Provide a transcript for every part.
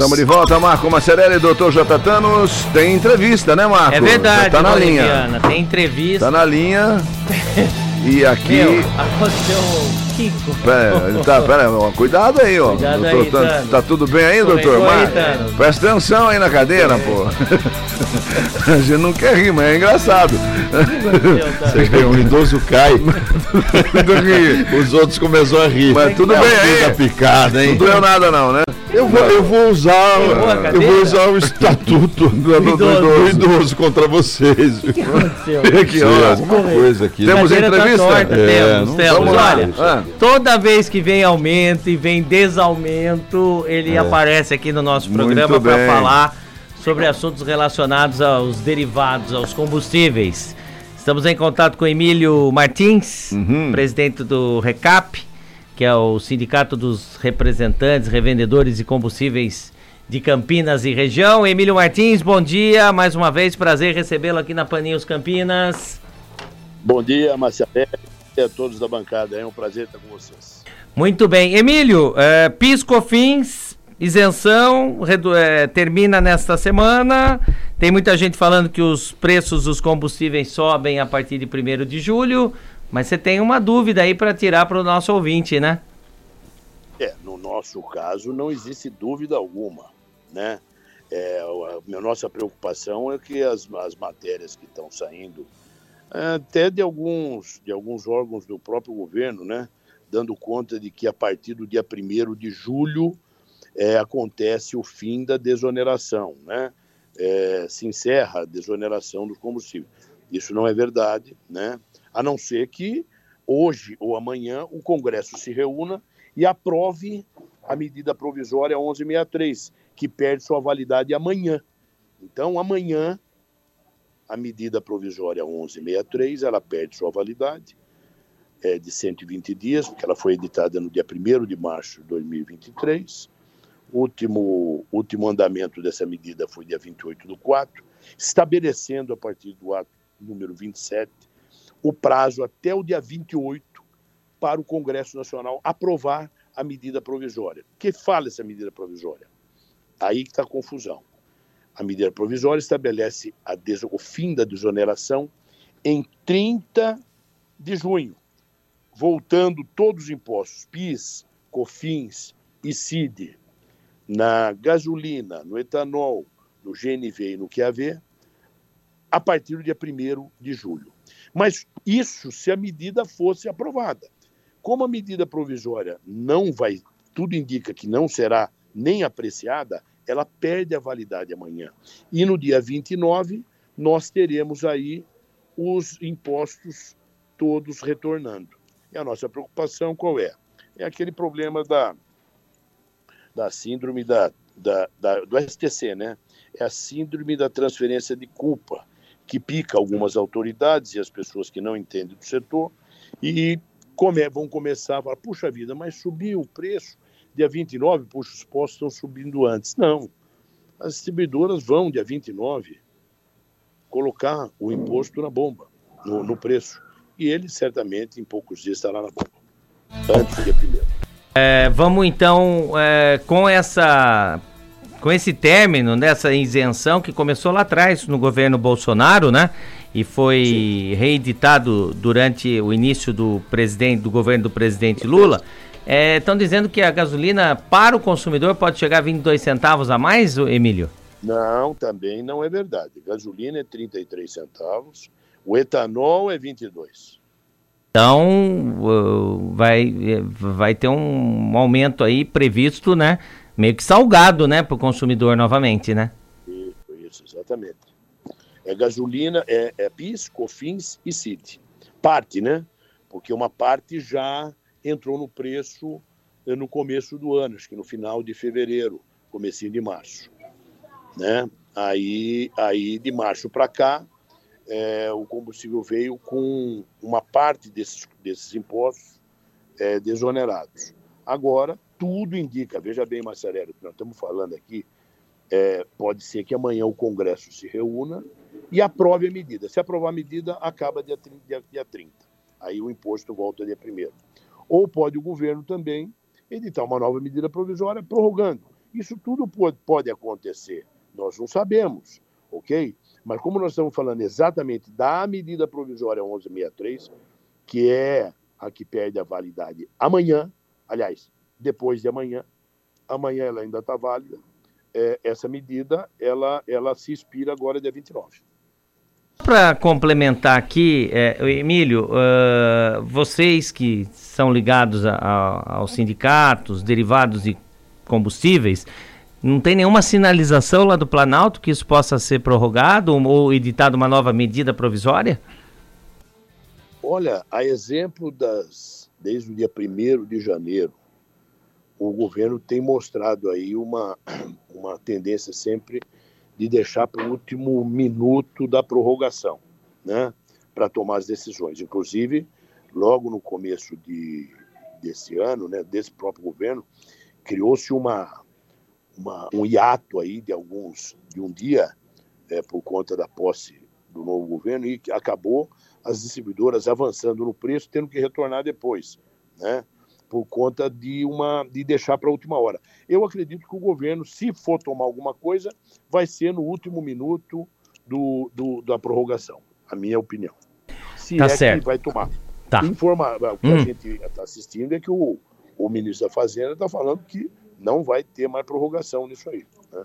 Estamos de volta, Marco Macerelli e Dr. J. Thanos. Tem entrevista, né, Marco? É verdade, Já tá na linha. Tem entrevista. Tá na linha. E aqui. Meu, aconteceu Kiko. Pera, tá, pera, cuidado aí, ó. Cuidado Doutor aí. Thanos. Tá tudo bem aí, doutor? aí, Marco? Thanos. Presta atenção aí na cadeira, pô. A gente não quer rir, mas é engraçado. Você vê, um idoso cai, os outros começam a rir. Mas tudo É bem aí. da picada, hein? Não doeu nada, não, né? Eu vou, eu vou usar, eu vou usar o estatuto do, do- do idoso. idoso contra vocês. O que aconteceu? Ó. alguma coisa aqui. Temos tá entrevista? torta, É, temos, temos. vamos lá. Olha, Ah. Toda vez que vem aumento e vem desaumento, ele aparece aqui no nosso programa para falar sobre assuntos relacionados aos derivados, aos combustíveis. Estamos em contato com Emílio Martins, Uhum. presidente do RECAP, que é o Sindicato dos Representantes, Revendedores de Combustíveis de Campinas e região. Emílio Martins, bom dia. Mais uma vez, prazer recebê-lo aqui na Paninhos Campinas. Bom dia, Marcelo, e a todos da bancada. É um prazer estar com vocês. Muito bem. Emílio, é, PIS, COFINS, isenção, redu- é, termina nesta semana. Tem muita gente falando que os preços dos combustíveis sobem a partir de 1 de julho, mas você tem uma dúvida aí para tirar para o nosso ouvinte, né? É, no nosso caso, não existe dúvida alguma, né? É, a, a nossa preocupação é que as, as matérias que estão saindo, até de alguns, de alguns órgãos do próprio governo, né? Dando conta de que a partir do dia 1 de julho é, acontece o fim da desoneração, né? É, se encerra a desoneração dos combustíveis. Isso não é verdade, né? A não ser que hoje ou amanhã o Congresso se reúna e aprove a medida provisória 1163, que perde sua validade amanhã. Então, amanhã, a medida provisória 1163, ela perde sua validade é, de 120 dias, porque ela foi editada no dia 1 de março de 2023. O último, último andamento dessa medida foi dia 28 do 4, estabelecendo, a partir do ato número 27, o prazo até o dia 28 para o Congresso Nacional aprovar a medida provisória. Que fala essa medida provisória? Aí que está a confusão. A medida provisória estabelece des- o fim da desoneração em 30 de junho, voltando todos os impostos, PIS, COFINS e CID, na gasolina, no etanol, no GNV e no QAV, a partir do dia 1 de julho. Mas isso se a medida fosse aprovada. Como a medida provisória não vai, tudo indica que não será nem apreciada, ela perde a validade amanhã. E no dia 29, nós teremos aí os impostos todos retornando. E a nossa preocupação qual é? É aquele problema da, da síndrome da, da, da- do STC, né? É a síndrome da transferência de culpa, que pica algumas autoridades e as pessoas que não entendem do setor e come, vão começar a falar, puxa vida, mas subiu o preço, dia 29, puxa, os postos estão subindo antes. Não, as distribuidoras vão, dia 29, colocar o imposto na bomba, no, no preço. E ele, certamente, em poucos dias estará na bomba, antes do dia 1 É, vamos então é, com essa com esse término dessa isenção que começou lá atrás no governo Bolsonaro, né? E foi reeditado durante o início do presidente do governo do presidente Lula. Estão dizendo que a gasolina para o consumidor pode chegar a 22 centavos a mais, Emílio? Não, também não é verdade. Gasolina é 33 centavos, o etanol é 22. Então vai, vai ter um aumento aí previsto, né? Meio que salgado, né, para o consumidor novamente, né? Isso, isso, exatamente. É gasolina, é, é PIS, COFINS e CID. Parte, né? Porque uma parte já entrou no preço eh, no começo do ano, acho que no final de fevereiro, comecinho de março. Né? Aí, aí de março para cá, eh, o combustível veio com uma parte desses, desses impostos eh, desonerados. Agora, tudo indica, veja bem, Marcelo, que nós estamos falando aqui, é, pode ser que amanhã o Congresso se reúna e aprove a medida. Se aprovar a medida, acaba dia 30. Dia, dia 30. Aí o imposto volta dia 1 Ou pode o governo também editar uma nova medida provisória prorrogando. Isso tudo pode, acontecer. Nós não sabemos, ok? Mas como nós estamos falando exatamente da medida provisória 1163, que é a que perde a validade amanhã, aliás, depois de amanhã, amanhã ela ainda está válida, é, essa medida ela, ela se expira agora dia 29. Para complementar aqui, é, Emílio, uh, vocês que são ligados a, a, aos sindicatos, derivados de combustíveis, não tem nenhuma sinalização lá do Planalto que isso possa ser prorrogado ou, editado uma nova medida provisória? Olha, a exemplo das desde o dia 1 de janeiro, o governo tem mostrado aí uma, uma tendência sempre de deixar para o último minuto da prorrogação, né, para tomar as decisões. Inclusive, logo no começo de, desse ano, né, desse próprio governo, criou-se uma, uma, um hiato aí de alguns de um dia é, por conta da posse do novo governo e acabou as distribuidoras avançando no preço, tendo que retornar depois, né? Por conta de uma de deixar para a última hora. Eu acredito que o governo, se for tomar alguma coisa, vai ser no último minuto do, do da prorrogação, a minha opinião. Se tá é certo. que vai tomar. Tá. Informa, o que hum. a gente está assistindo é que o, o ministro da Fazenda está falando que não vai ter mais prorrogação nisso aí. Né?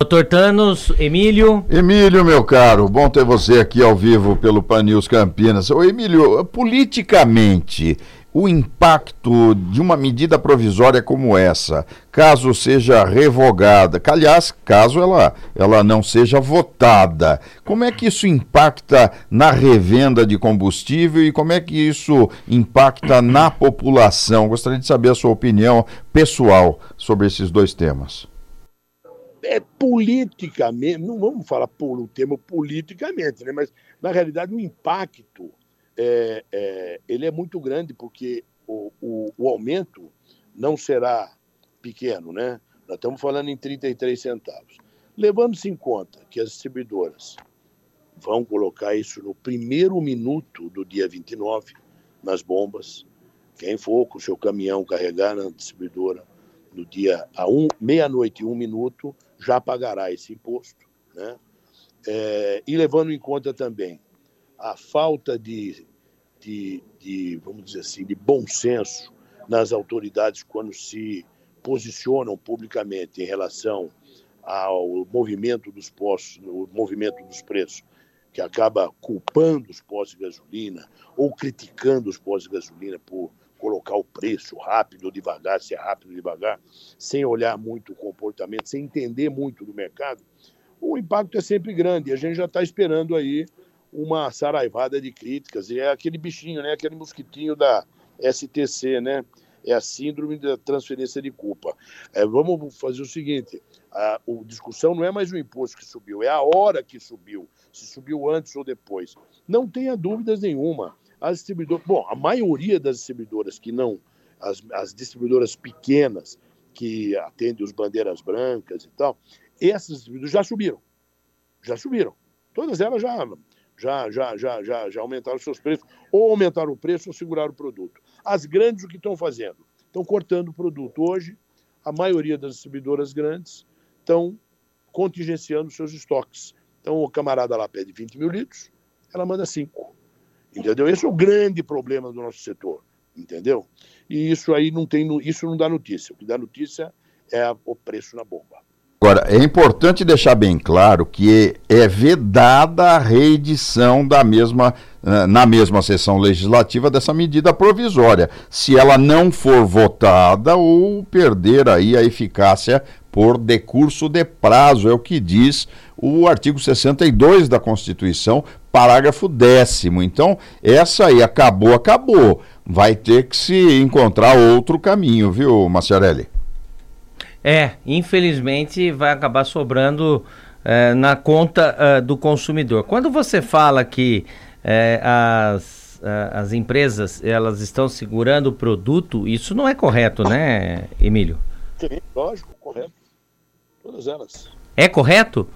Doutor Tanos, Emílio. Emílio, meu caro, bom ter você aqui ao vivo pelo Pan News Campinas. Ô, Emílio, politicamente, o impacto de uma medida provisória como essa, caso seja revogada, aliás, caso ela, ela não seja votada, como é que isso impacta na revenda de combustível e como é que isso impacta na população? Gostaria de saber a sua opinião pessoal sobre esses dois temas é politicamente, não vamos falar por o termo politicamente, né? mas na realidade o impacto é, é, ele é muito grande porque o, o, o, aumento não será pequeno, né? Nós estamos falando em 33 centavos. Levando-se em conta que as distribuidoras vão colocar isso no primeiro minuto do dia 29 nas bombas, quem for com o seu caminhão carregar na distribuidora no dia a um, meia-noite e um minuto já pagará esse imposto, né? É, e levando em conta também a falta de, de, de, vamos dizer assim, de bom senso nas autoridades quando se posicionam publicamente em relação ao movimento dos postos, o movimento dos preços, que acaba culpando os postos de gasolina ou criticando os postos de gasolina por colocar o preço rápido ou devagar, se é rápido ou devagar, sem olhar muito o comportamento, sem entender muito do mercado, o impacto é sempre grande. E a gente já está esperando aí uma saraivada de críticas. E é aquele bichinho, né? aquele mosquitinho da STC, né? É a síndrome da transferência de culpa. É, vamos fazer o seguinte: a, a discussão não é mais o imposto que subiu, é a hora que subiu, se subiu antes ou depois. Não tenha dúvidas nenhuma. As distribuidoras, bom, a maioria das distribuidoras que não, as, as distribuidoras pequenas que atendem os bandeiras brancas e tal, essas distribuidoras já subiram. Já subiram. Todas elas já já, já, já, já, já aumentaram seus preços, ou aumentaram o preço ou seguraram o produto. As grandes, o que estão fazendo? Estão cortando o produto. Hoje, a maioria das distribuidoras grandes estão contingenciando seus estoques. Então, o camarada lá pede 20 mil litros, ela manda 5. Entendeu? Esse é o grande problema do nosso setor. Entendeu? E isso aí não tem, isso não dá notícia. O que dá notícia é o preço na bomba. Agora, é importante deixar bem claro que é vedada a reedição da mesma, eh, na mesma sessão legislativa dessa medida provisória, se ela não for votada ou perder aí a eficácia por decurso de prazo, é o que diz o artigo 62 da Constituição, parágrafo décimo. Então, essa aí acabou, acabou. Vai ter que se encontrar outro caminho, viu, Maciarelli? É, infelizmente vai acabar sobrando é, na conta é, do consumidor. Quando você fala que é, as, as empresas elas estão segurando o produto, isso não é correto, né, Emílio? Sim, lógico, correto. Todas elas. É correto?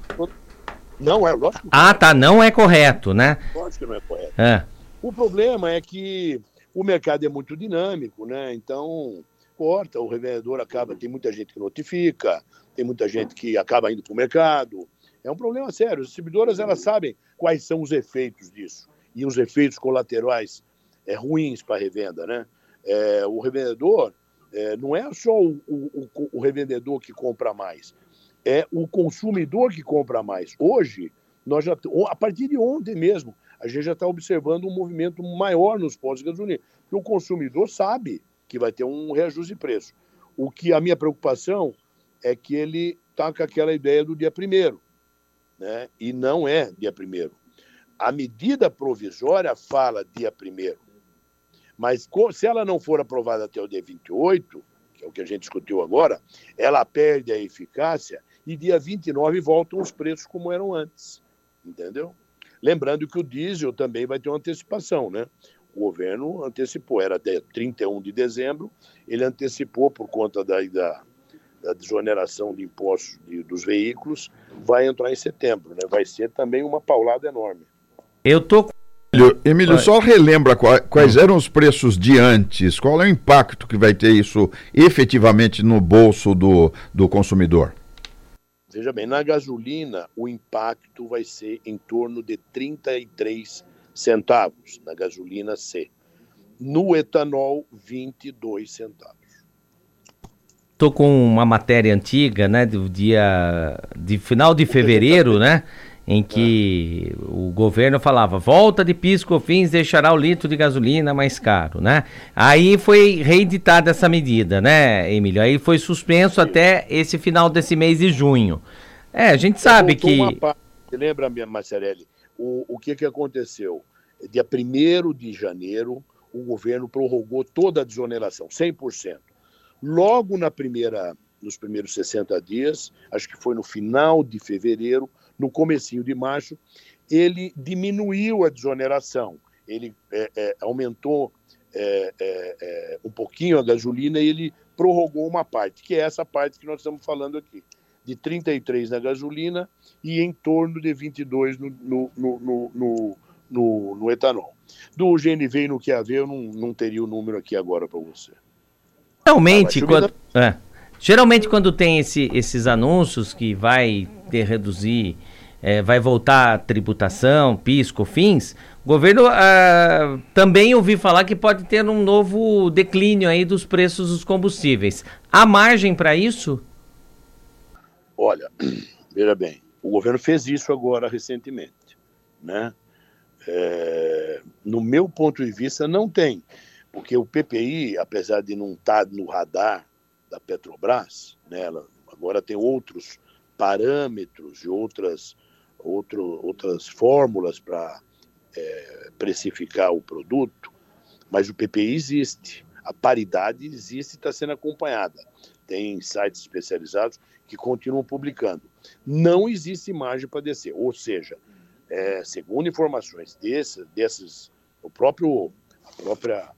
Não, é lógico. Ah, tá, não é correto, né? Lógico que não é correto. É. O problema é que o mercado é muito dinâmico, né? Então, corta, o revendedor acaba, tem muita gente que notifica, tem muita gente que acaba indo para o mercado. É um problema sério. As distribuidoras elas sabem quais são os efeitos disso e os efeitos colaterais é, ruins para a revenda, né? É, o revendedor é, não é só o, o, o, revendedor que compra mais, é o consumidor que compra mais. Hoje, nós já, a partir de ontem mesmo, a gente já está observando um movimento maior nos postos de gasolina, porque o consumidor sabe que vai ter um reajuste de preço. O que a minha preocupação é que ele está com aquela ideia do dia primeiro, né? e não é dia primeiro. A medida provisória fala dia primeiro, mas se ela não for aprovada até o dia 28, que é o que a gente discutiu agora, ela perde a eficácia e dia 29 voltam os preços como eram antes, entendeu? Lembrando que o diesel também vai ter uma antecipação, né? O governo antecipou, era até 31 de dezembro, ele antecipou por conta da, da, da desoneração de impostos de, dos veículos, vai entrar em setembro, né? vai ser também uma paulada enorme. Eu tô Emílio, Emílio só relembra quais eram os preços de antes, qual é o impacto que vai ter isso efetivamente no bolso do, do consumidor? Veja bem, na gasolina o impacto vai ser em torno de 33 centavos na gasolina C. No etanol, 22 centavos. Estou com uma matéria antiga, né, do dia de final de fevereiro, né, em que é. o governo falava volta de PIS/COFINS deixará o litro de gasolina mais caro, né? Aí foi reeditada essa medida, né, Emílio? Aí foi suspenso Sim. até esse final desse mês de junho. É, a gente sabe que. Parte, lembra, minha Macerelli? O, o que, que aconteceu? Dia 1 de janeiro, o governo prorrogou toda a desoneração, 100%. Logo na primeira, nos primeiros 60 dias, acho que foi no final de fevereiro, no comecinho de março, ele diminuiu a desoneração. Ele é, é, aumentou é, é, é um pouquinho a gasolina e ele prorrogou uma parte, que é essa parte que nós estamos falando aqui de 33 na gasolina e em torno de 22 no, no, no, no, no, no etanol. Do GNV e no QAV eu não, não teria o número aqui agora para você. Geralmente, ah, quando, é, geralmente quando tem esse, esses anúncios que vai ter reduzir, é, vai voltar a tributação, PIS, COFINS, o governo ah, também ouvi falar que pode ter um novo declínio aí dos preços dos combustíveis. Há margem para isso? Olha, veja bem, o governo fez isso agora recentemente, né? É, no meu ponto de vista, não tem, porque o PPI, apesar de não estar no radar da Petrobras, né, agora tem outros parâmetros e outras, outro, outras fórmulas para é, precificar o produto, mas o PPI existe, a paridade existe e está sendo acompanhada. Tem sites especializados que continuam publicando. Não existe margem para descer. Ou seja, é, segundo informações desse, desses, o próprio, a própria,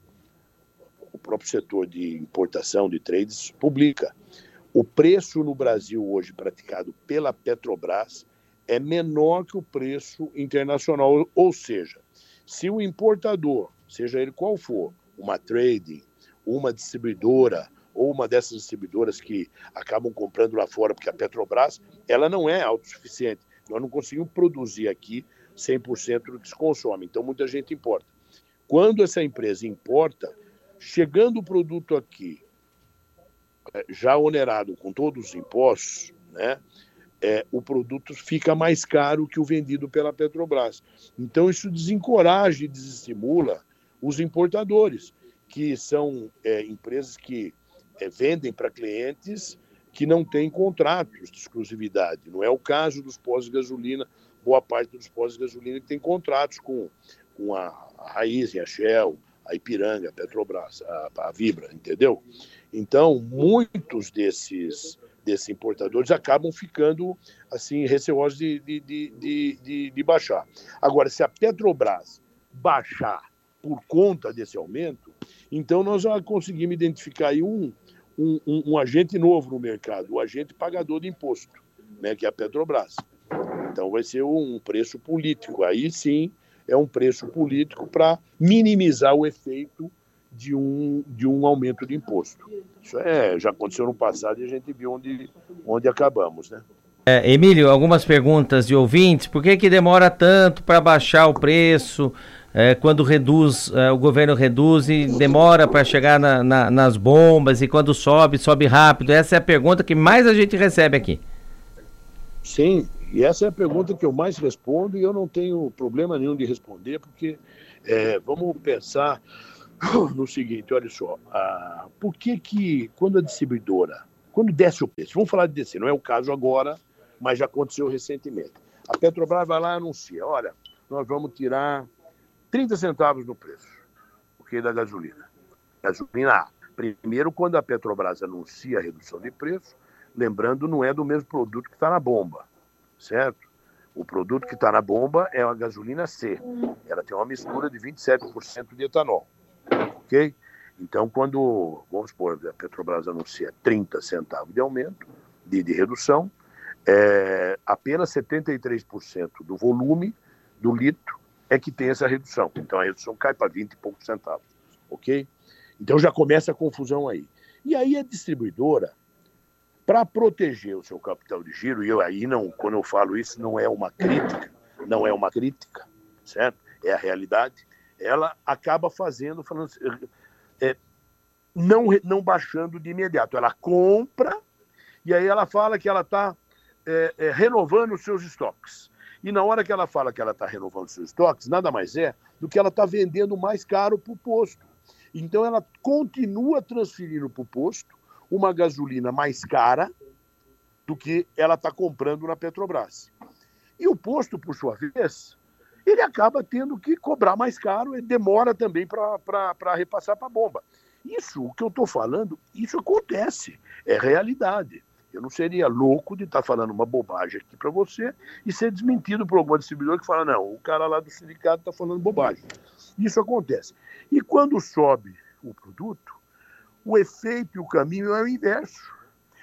o próprio setor de importação de trades publica. O preço no Brasil hoje praticado pela Petrobras é menor que o preço internacional. Ou seja, se o importador, seja ele qual for, uma trading, uma distribuidora, ou uma dessas distribuidoras que acabam comprando lá fora, porque a Petrobras ela não é autossuficiente. Nós não conseguimos produzir aqui 100% do que se consome, então muita gente importa. Quando essa empresa importa, chegando o produto aqui é, já onerado com todos os impostos, né, é, o produto fica mais caro que o vendido pela Petrobras. Então isso desencoraja e desestimula os importadores, que são é, empresas que é, vendem para clientes que não têm contratos de exclusividade. Não é o caso dos pós gasolina, boa parte dos pós gasolina que tem contratos com, com a, a Raiz, a Shell, a Ipiranga, a Petrobras, a, a Vibra, entendeu? Então, muitos desses, desses importadores acabam ficando assim receosos de, de, de, de, de baixar. Agora, se a Petrobras baixar por conta desse aumento, então nós já conseguimos identificar aí um, um, um, um, agente novo no mercado, o agente pagador de imposto, né, que é a Petrobras. Então vai ser um preço político. Aí sim é um preço político para minimizar o efeito de um, de um aumento de imposto. Isso é, já aconteceu no passado e a gente viu onde, onde acabamos, né? É, Emílio, algumas perguntas de ouvintes. Por que, que demora tanto para baixar o preço? É, quando reduz, é, o governo reduz e demora para chegar na, na, nas bombas e quando sobe, sobe rápido? Essa é a pergunta que mais a gente recebe aqui. Sim, e essa é a pergunta que eu mais respondo e eu não tenho problema nenhum de responder, porque é, vamos pensar no seguinte, olha só, por que que quando a distribuidora, quando desce o preço, vamos falar de descer, não é o caso agora, mas já aconteceu recentemente. A Petrobras vai lá e anuncia, olha, nós vamos tirar 30 centavos no preço, porque da gasolina. Gasolina Primeiro, quando a Petrobras anuncia a redução de preço, lembrando, não é do mesmo produto que está na bomba, certo? O produto que está na bomba é a gasolina C. Ela tem uma mistura de 27% de etanol ok? Então, quando, vamos supor, a Petrobras anuncia 30 centavos de aumento, de, de redução, é, apenas 73% do volume do litro é que tem essa redução. Então, a redução cai para 20 e poucos centavos, ok? Então, já começa a confusão aí. E aí, a distribuidora, para proteger o seu capital de giro, e eu aí não, quando eu falo isso, não é uma crítica, não é uma crítica, certo? É a realidade ela acaba fazendo, falando, é, não, não baixando de imediato. Ela compra e aí ela fala que ela está é, é, renovando os seus estoques. E na hora que ela fala que ela está renovando seus estoques, nada mais é do que ela está vendendo mais caro para o posto. Então ela continua transferindo para o posto uma gasolina mais cara do que ela está comprando na Petrobras. E o posto, por sua vez, ele acaba tendo que cobrar mais caro e demora também para repassar para a bomba. Isso, o que eu estou falando, isso acontece, é realidade. Eu não seria louco de estar tá falando uma bobagem aqui para você e ser desmentido por algum distribuidor que fala, não, o cara lá do sindicato está falando bobagem. Isso acontece. E quando sobe o produto, o efeito e o caminho é o inverso.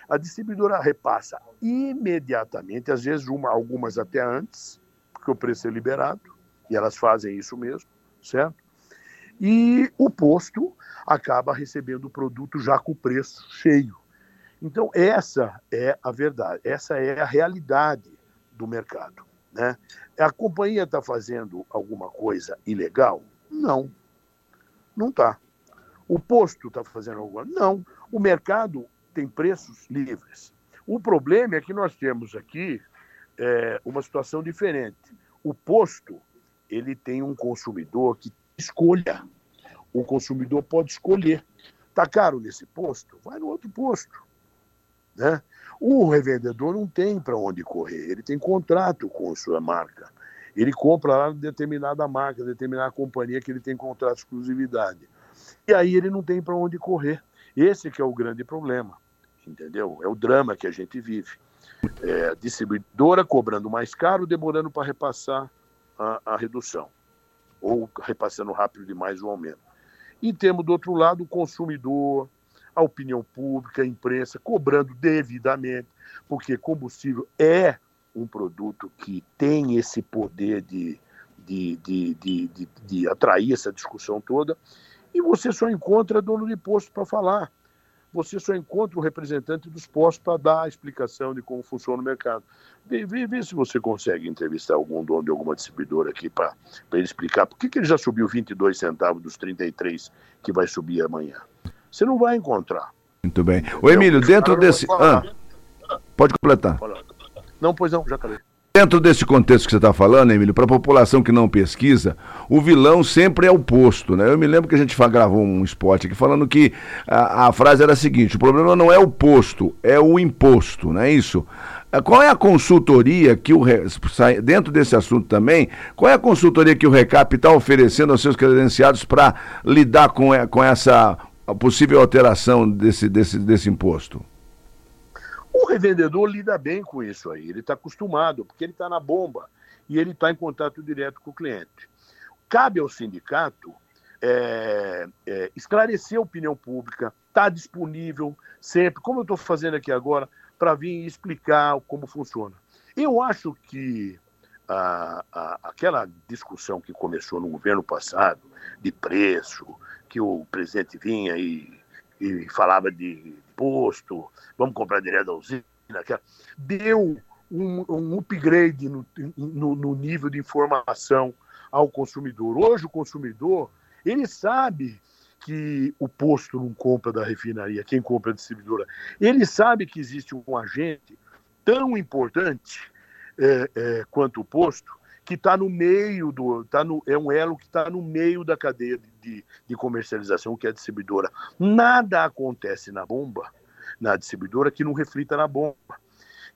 A distribuidora repassa imediatamente, às vezes uma, algumas até antes, porque o preço é liberado, e elas fazem isso mesmo, certo? E o posto acaba recebendo o produto já com o preço cheio. Então, essa é a verdade, essa é a realidade do mercado. Né? A companhia está fazendo alguma coisa ilegal? Não, não está. O posto está fazendo alguma coisa? Não. O mercado tem preços livres. O problema é que nós temos aqui é, uma situação diferente. O posto ele tem um consumidor que escolha. O consumidor pode escolher. Está caro nesse posto? Vai no outro posto. Né? O revendedor não tem para onde correr, ele tem contrato com sua marca. Ele compra lá determinada marca, determinada companhia que ele tem contrato de exclusividade. E aí ele não tem para onde correr. Esse que é o grande problema, entendeu? É o drama que a gente vive. É, distribuidora cobrando mais caro, demorando para repassar a, a redução, ou repassando rápido demais o aumento. E temos, do outro lado, o consumidor, a opinião pública, a imprensa, cobrando devidamente, porque combustível é um produto que tem esse poder de, de, de, de, de, de atrair essa discussão toda, e você só encontra dono de posto para falar você só encontra o representante dos postos para dar a explicação de como funciona o mercado. Vê, vê, vê, se você consegue entrevistar algum dono de alguma distribuidora aqui para ele explicar por que, que ele já subiu 22 centavos dos 33 que vai subir amanhã. Você não vai encontrar. Muito bem. O Emílio, dentro desse. Ah, pode completar. Não, pois não, já acabei. Dentro desse contexto que você está falando, Emílio, para a população que não pesquisa, o vilão sempre é o posto, né? Eu me lembro que a gente gravou um spot aqui falando que a, a frase era a seguinte: o problema não é o posto, é o imposto, não é isso? Ah, qual é a consultoria que o dentro desse assunto também? Qual é a consultoria que o Recap está oferecendo aos seus credenciados para lidar com, com essa possível alteração desse, desse, desse imposto? O revendedor lida bem com isso aí, ele está acostumado, porque ele está na bomba e ele está em contato direto com o cliente. Cabe ao sindicato é, é, esclarecer a opinião pública, está disponível sempre, como eu estou fazendo aqui agora, para vir explicar como funciona. Eu acho que a, a, aquela discussão que começou no governo passado, de preço, que o presidente vinha e e falava de posto, vamos comprar direto da usina, deu um, um upgrade no, no, no nível de informação ao consumidor. Hoje o consumidor, ele sabe que o posto não compra da refinaria, quem compra é a distribuidora. Ele sabe que existe um agente tão importante é, é, quanto o posto, que está no meio do. Tá no, é um elo que está no meio da cadeia de, de comercialização, que é a distribuidora. Nada acontece na bomba, na distribuidora, que não reflita na bomba.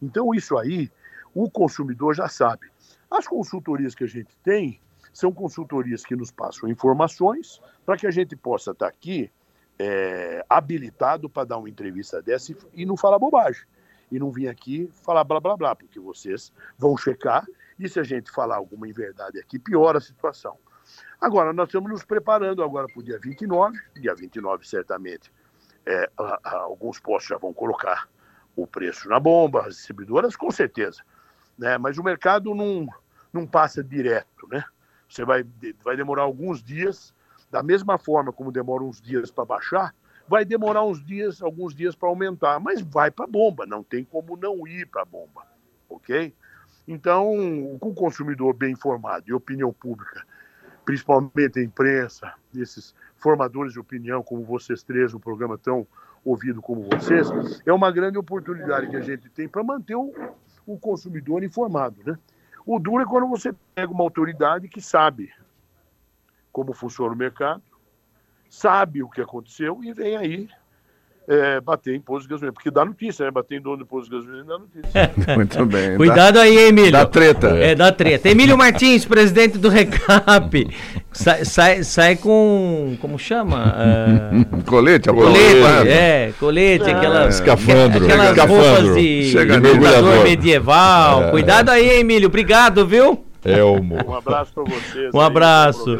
Então, isso aí, o consumidor já sabe. As consultorias que a gente tem são consultorias que nos passam informações para que a gente possa estar tá aqui é, habilitado para dar uma entrevista dessa e, e não falar bobagem. E não vir aqui falar blá blá blá, porque vocês vão checar e se a gente falar alguma inverdade aqui, piora a situação. Agora, nós estamos nos preparando agora para o dia 29, dia 29 certamente é, alguns postos já vão colocar o preço na bomba, as distribuidoras com certeza, né? mas o mercado não, não passa direto, né? Você vai, vai demorar alguns dias, da mesma forma como demora uns dias para baixar, vai demorar uns dias, alguns dias para aumentar, mas vai para a bomba, não tem como não ir para a bomba, ok? Então, com o consumidor bem informado e opinião pública, principalmente a imprensa, esses formadores de opinião como vocês três, um programa tão ouvido como vocês, é uma grande oportunidade que a gente tem para manter o, o consumidor informado, né? O duro é quando você pega uma autoridade que sabe como funciona o mercado, sabe o que aconteceu e vem aí é, bater em posto de gasolina. Porque dá notícia, né? Bater em dono de posto de gasolina dá notícia. Muito bem. Cuidado aí, Emílio. Dá treta. É, dá treta. Emílio Martins, presidente do Recap. Sai, sai, sai com. Como chama? Uh... colete, colete. Colete, é, colete, aquela, escafandro. Aquelas escafandro. roupas de, de mergulhador medieval. É. Cuidado aí, Emílio. Obrigado, viu? Elmo. Um abraço para vocês. Um abraço.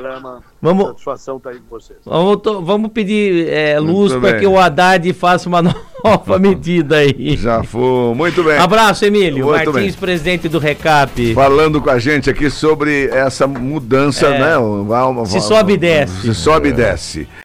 Vamos, satisfação estar tá aí com vocês. Vamos, vamos pedir é, luz para que o Haddad faça uma nova medida aí. Já foi. Muito bem. Abraço, Emílio. Muito Martins, bem. presidente do Recap. Falando com a gente aqui sobre essa mudança, é. né? Se sobe e desce. Se sobe e desce.